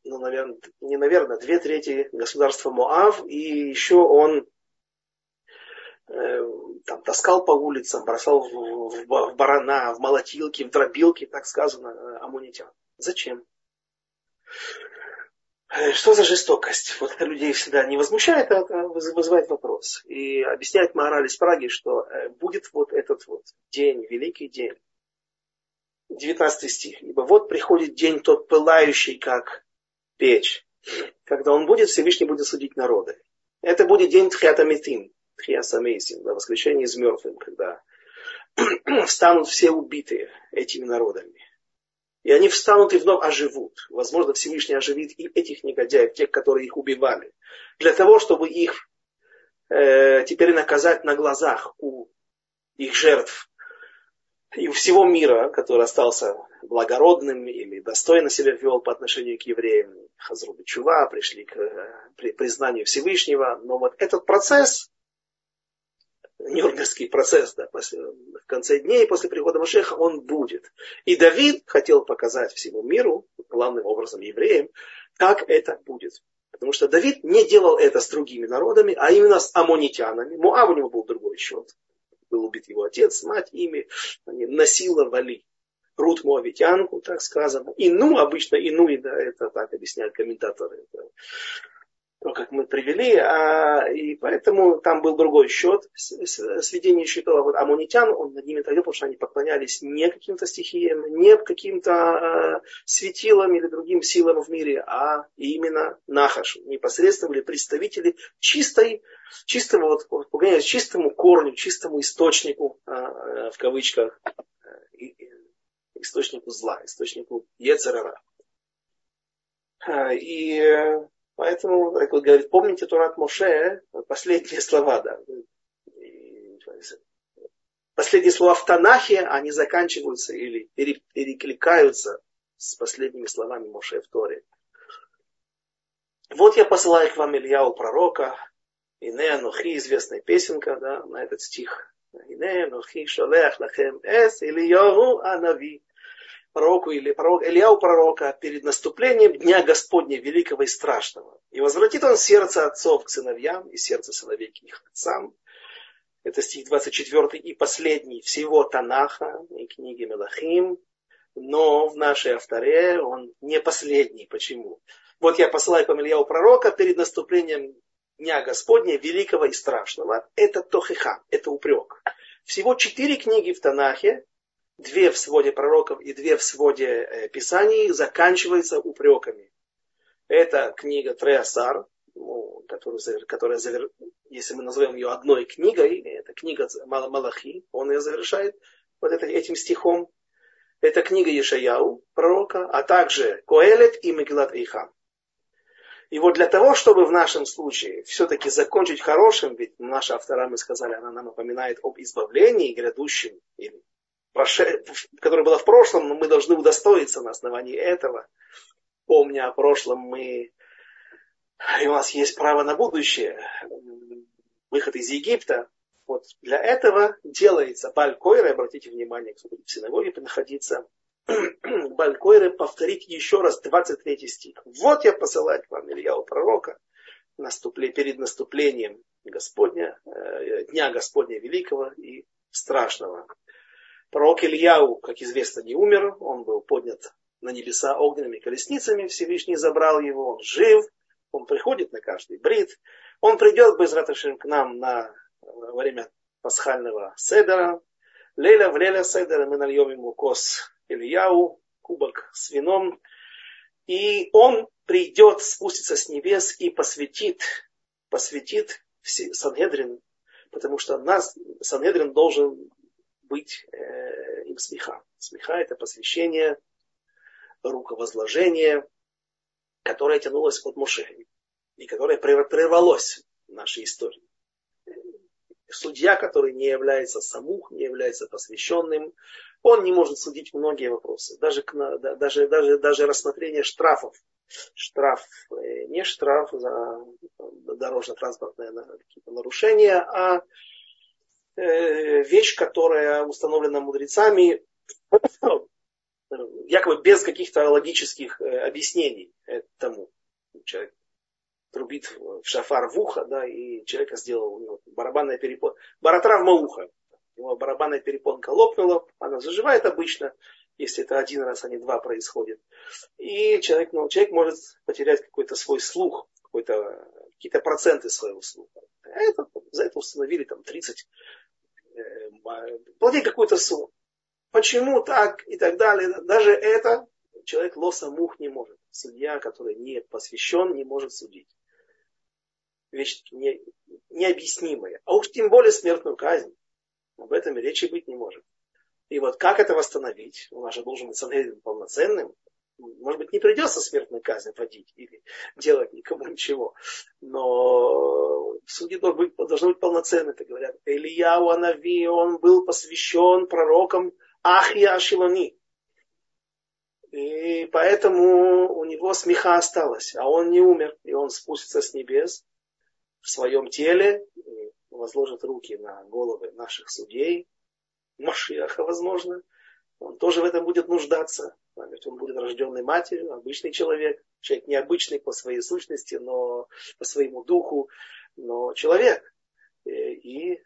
ну, наверное, не наверное, две трети государства Моав, и еще он э, там, таскал по улицам, бросал в, в, в барана, в молотилки, в дробилки, так сказано, э, амунитян. Зачем? Э, что за жестокость? Вот это людей всегда не возмущает, а вызывает вопрос. И объясняет мораль из Праги, что э, будет вот этот вот день, великий день. 19 стих. Ибо вот приходит день тот пылающий, как печь, когда он будет, Всевышний будет судить народы. Это будет день Тхиатамитин, Тхиасамейсин, да, воскрешение из мертвых, когда встанут все убитые этими народами. И они встанут и вновь оживут. Возможно, Всевышний оживит и этих негодяев, тех, которые их убивали. Для того, чтобы их э, теперь наказать на глазах у их жертв и у всего мира, который остался благородным или достойно себя вел по отношению к евреям, Хазрубы Чува, пришли к признанию Всевышнего. Но вот этот процесс, Нюрнбергский процесс, да, после, в конце дней после прихода Машеха, он будет. И Давид хотел показать всему миру, главным образом евреям, как это будет. Потому что Давид не делал это с другими народами, а именно с амонитянами. Муав у него был другой счет. Был убит его отец, мать, ими они насиловали Рут Моавитянку, так сказано. Ину, обычно Ину, да, это так объясняют комментаторы. Это то, как мы привели, а, и поэтому там был другой счет, сведение счетов вот, амунитян, он над ними тогда, потому что они поклонялись не каким-то стихиям, не каким-то э, светилам или другим силам в мире, а именно нахаш, непосредственно были представители чистой, чистого, вот, поклонялись чистому корню, чистому источнику, э, в кавычках, источнику зла, источнику Ецерара. А, и поэтому, как он говорит, помните Турат Моше, последние слова, да. Последние слова в Танахе, они заканчиваются или перекликаются с последними словами Моше в Торе. Вот я посылаю к вам Ильяу пророка, Ине Анухи, известная песенка, да, на этот стих. Ине Анухи шалех лахем эс Ильяу Анави пророку или пророк, Ильяу пророка перед наступлением Дня Господня Великого и Страшного. И возвратит он сердце отцов к сыновьям и сердце сыновей к их отцам. Это стих 24 и последний всего Танаха и книги Мелахим. Но в нашей авторе он не последний. Почему? Вот я посылаю по Ильяу пророка перед наступлением Дня Господня Великого и Страшного. Это Тохиха, это упрек. Всего четыре книги в Танахе, две в своде пророков и две в своде э, писаний заканчиваются упреками. Это книга Треасар, ну, которую, которая, если мы назовем ее одной книгой, это книга Малахи, он ее завершает вот это, этим стихом. Это книга Ешаяу, пророка, а также Коэлет и Мегилат Иха. И вот для того, чтобы в нашем случае все-таки закончить хорошим, ведь наша автора, мы сказали, она нам напоминает об избавлении грядущем, или которое было в прошлом, мы должны удостоиться на основании этого. Помня о прошлом, мы и у нас есть право на будущее, выход из Египта. Вот для этого делается Балькойры, обратите внимание, кто будет в синагоге находиться, Балькойры повторить еще раз 23 стих. Вот я посылаю к вам Илья у пророка наступле, перед наступлением Господня, э, Дня Господня Великого и Страшного. Пророк Ильяу, как известно, не умер, он был поднят на небеса огненными колесницами, Всевышний забрал его, он жив, он приходит на каждый брит, он придет без раташим к нам на во время пасхального седера. Леля в леля седера мы нальем ему кос Ильяу, кубок с вином. И он придет, спустится с небес и посвятит, посвятит Сангедрин, потому что нас, Сангедрин должен быть э, им смеха. Смеха это посвящение, руковозложение, которое тянулось от Моше и которое прервалось в нашей истории. Судья, который не является самух, не является посвященным, он не может судить многие вопросы. Даже, даже, даже, даже рассмотрение штрафов. Штраф, э, не штраф за дорожно-транспортное какие-то нарушения, а вещь, которая установлена мудрецами, якобы без каких-то логических э, объяснений тому. Человек трубит в шафар в ухо, да, и человека сделал у него барабанная перепонка, баротравма уха. Его барабанная перепонка лопнула, она заживает обычно, если это один раз, а не два происходит. И человек, ну, человек может потерять какой-то свой слух, какой-то, какие-то проценты своего слуха. А это, за это установили там 30, э, плати какую-то сумму. Почему так и так далее. Даже это человек лоса мух не может. Судья, который не посвящен, не может судить вещь не, необъяснимая. А уж тем более смертную казнь. Об этом и речи быть не может. И вот как это восстановить? Нас же должен быть полноценным. Может быть, не придется смертную казнь вводить или делать никому ничего. Но судьи должны быть, должны быть полноценны, так говорят. Илья Анави, он был посвящен пророкам Ахия Ашилони. И поэтому у него смеха осталось, а он не умер, и он спустится с небес в своем теле, возложит руки на головы наших судей, Машиаха, возможно, он тоже в этом будет нуждаться. Ведь он будет рожденной матерью, обычный человек, человек необычный по своей сущности, но по своему духу, но человек. И э,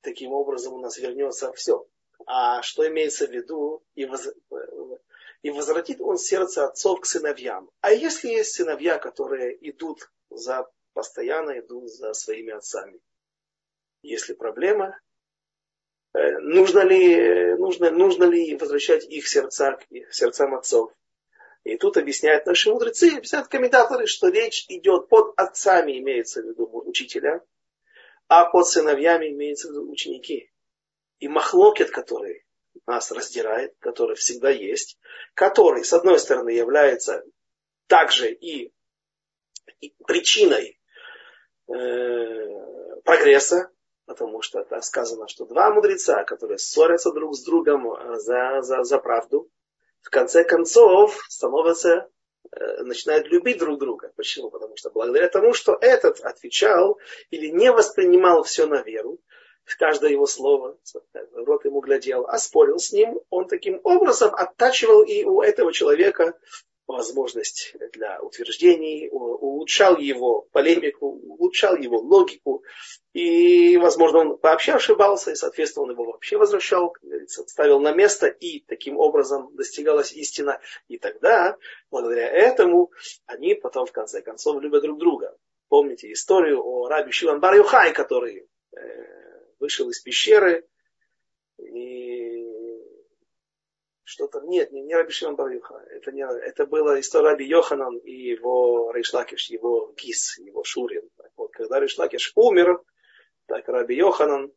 таким образом у нас вернется все. А что имеется в виду? И, воз... и возвратит он сердце отцов к сыновьям. А если есть сыновья, которые идут за постоянно идут за своими отцами. Если проблема, э, нужно ли, нужно, нужно ли возвращать их сердца к сердцам отцов? И тут объясняют наши мудрецы, объясняют комментаторы, что речь идет под отцами, имеется в виду учителя, а под сыновьями имеется в виду ученики. И махлокет, который нас раздирает, который всегда есть, который, с одной стороны, является также и причиной Э, прогресса, потому что так сказано, что два мудреца, которые ссорятся друг с другом э, за, за, за правду, в конце концов становятся, э, начинают любить друг друга. Почему? Потому что благодаря тому, что этот отвечал или не воспринимал все на веру, в каждое его слово, рот ему глядел, а спорил с ним, он таким образом оттачивал и у этого человека возможность для утверждений, улучшал его полемику, улучшал его логику. И, возможно, он вообще ошибался, и, соответственно, он его вообще возвращал, ставил на место, и таким образом достигалась истина. И тогда, благодаря этому, они потом, в конце концов, любят друг друга. Помните историю о раби Шиван Бар который э, вышел из пещеры и что-то. Нет, не, не Раби Шимон бар Йохай. Это, не, это была история Раби Йоханан и его Рейш Лакиш, его גיס, его Шурин. Так вот, когда Рейш Лакиш умер, так Раби Йоханан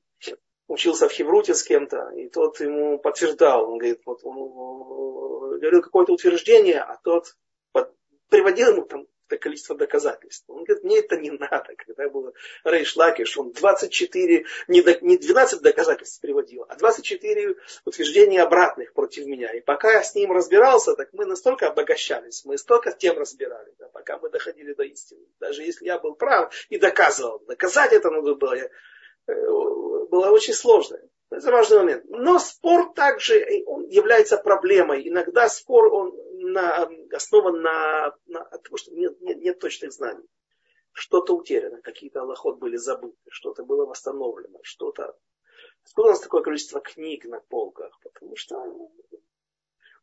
учился в Хевруте с кем-то, и тот ему подтверждал. Он говорит, вот он э, говорил какое-то утверждение, а тот приводил ему там это количество доказательств. Он говорит, мне это не надо. Когда был Рейш Лакиш, он 24, не, не 12 доказательств приводил, а 24 утверждения обратных против меня. И пока я с ним разбирался, так мы настолько обогащались, мы столько тем разбирали, да, пока мы доходили до истины. Даже если я был прав и доказывал, доказать это надо было, я, э, было очень сложно. Это важный момент. Но спор также он является проблемой. Иногда спор он на, основан на, на потому что нет, нет, нет точных знаний. Что-то утеряно, какие-то аллахот были забыты, что-то было восстановлено, что-то... Откуда у нас такое количество книг на полках? Потому что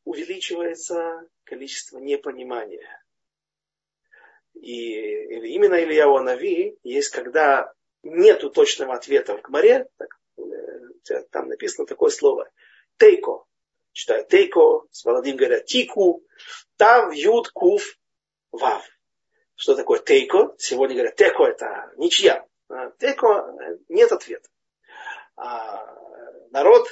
увеличивается количество непонимания. И именно Илья Нави есть, когда нету точного ответа в Гмаре, так, э, там написано такое слово, тейко, читают тейко, с молодым говорят тику, там ют куф вав. Что такое тейко? Сегодня говорят, теко это ничья. А, тейко нет ответа. А народ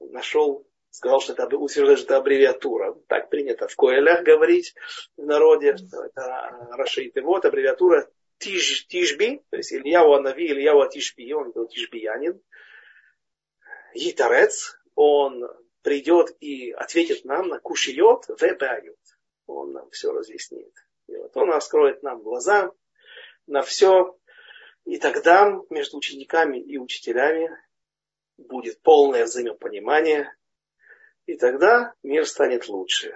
нашел, сказал, что это утверждает, что это аббревиатура. Так принято в Коэлях говорить в народе. Это Рашид. И вот аббревиатура Тиш, Тишби, то есть Ильяу Анави, Ильяу Тишби, он был тишбиянин. Гитарец, он придет и ответит нам на кушиот вебают. Он нам все разъяснит. И вот он раскроет нам глаза на все. И тогда между учениками и учителями будет полное взаимопонимание. И тогда мир станет лучше.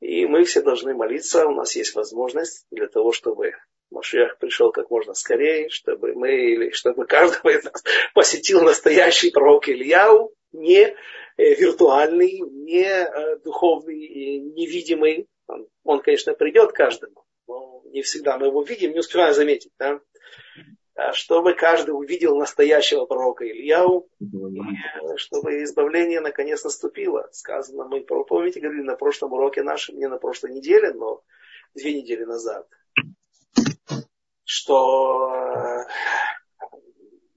И мы все должны молиться. У нас есть возможность для того, чтобы Машиах пришел как можно скорее, чтобы мы, или чтобы каждого из нас посетил настоящий пророк Ильяу, не Э, виртуальный, не э, духовный, невидимый. Он, он, конечно, придет каждому, но не всегда мы его видим, не успеваем заметить. Да? А чтобы каждый увидел настоящего пророка Ильяу, и э, чтобы избавление наконец наступило. Сказано, мы помните, говорили на прошлом уроке нашем, не на прошлой неделе, но две недели назад, что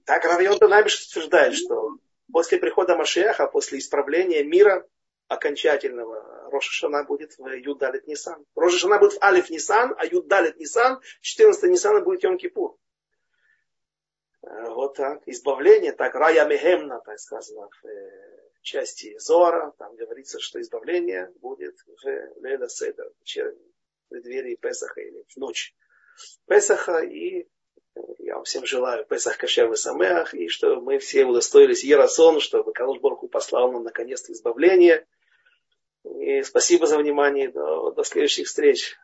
так Равион Танабиш утверждает, что после прихода Машеха, после исправления мира окончательного, Рошашана будет в Юдалит Нисан. Рошашана будет в Алиф Нисан, а Юдалит Нисан, 14 Нисана будет Йом Кипур. Э, вот так. Избавление, так, Рая Мехемна, так сказано, в э, части Зора, там говорится, что избавление будет в Леда Седер, в преддверии Песаха или в ночь Песаха и я вам всем желаю Песах Кашер Самеах, и чтобы мы все удостоились Ерасон, чтобы Калуш послал нам наконец-то избавление. И спасибо за внимание. До, до следующих встреч.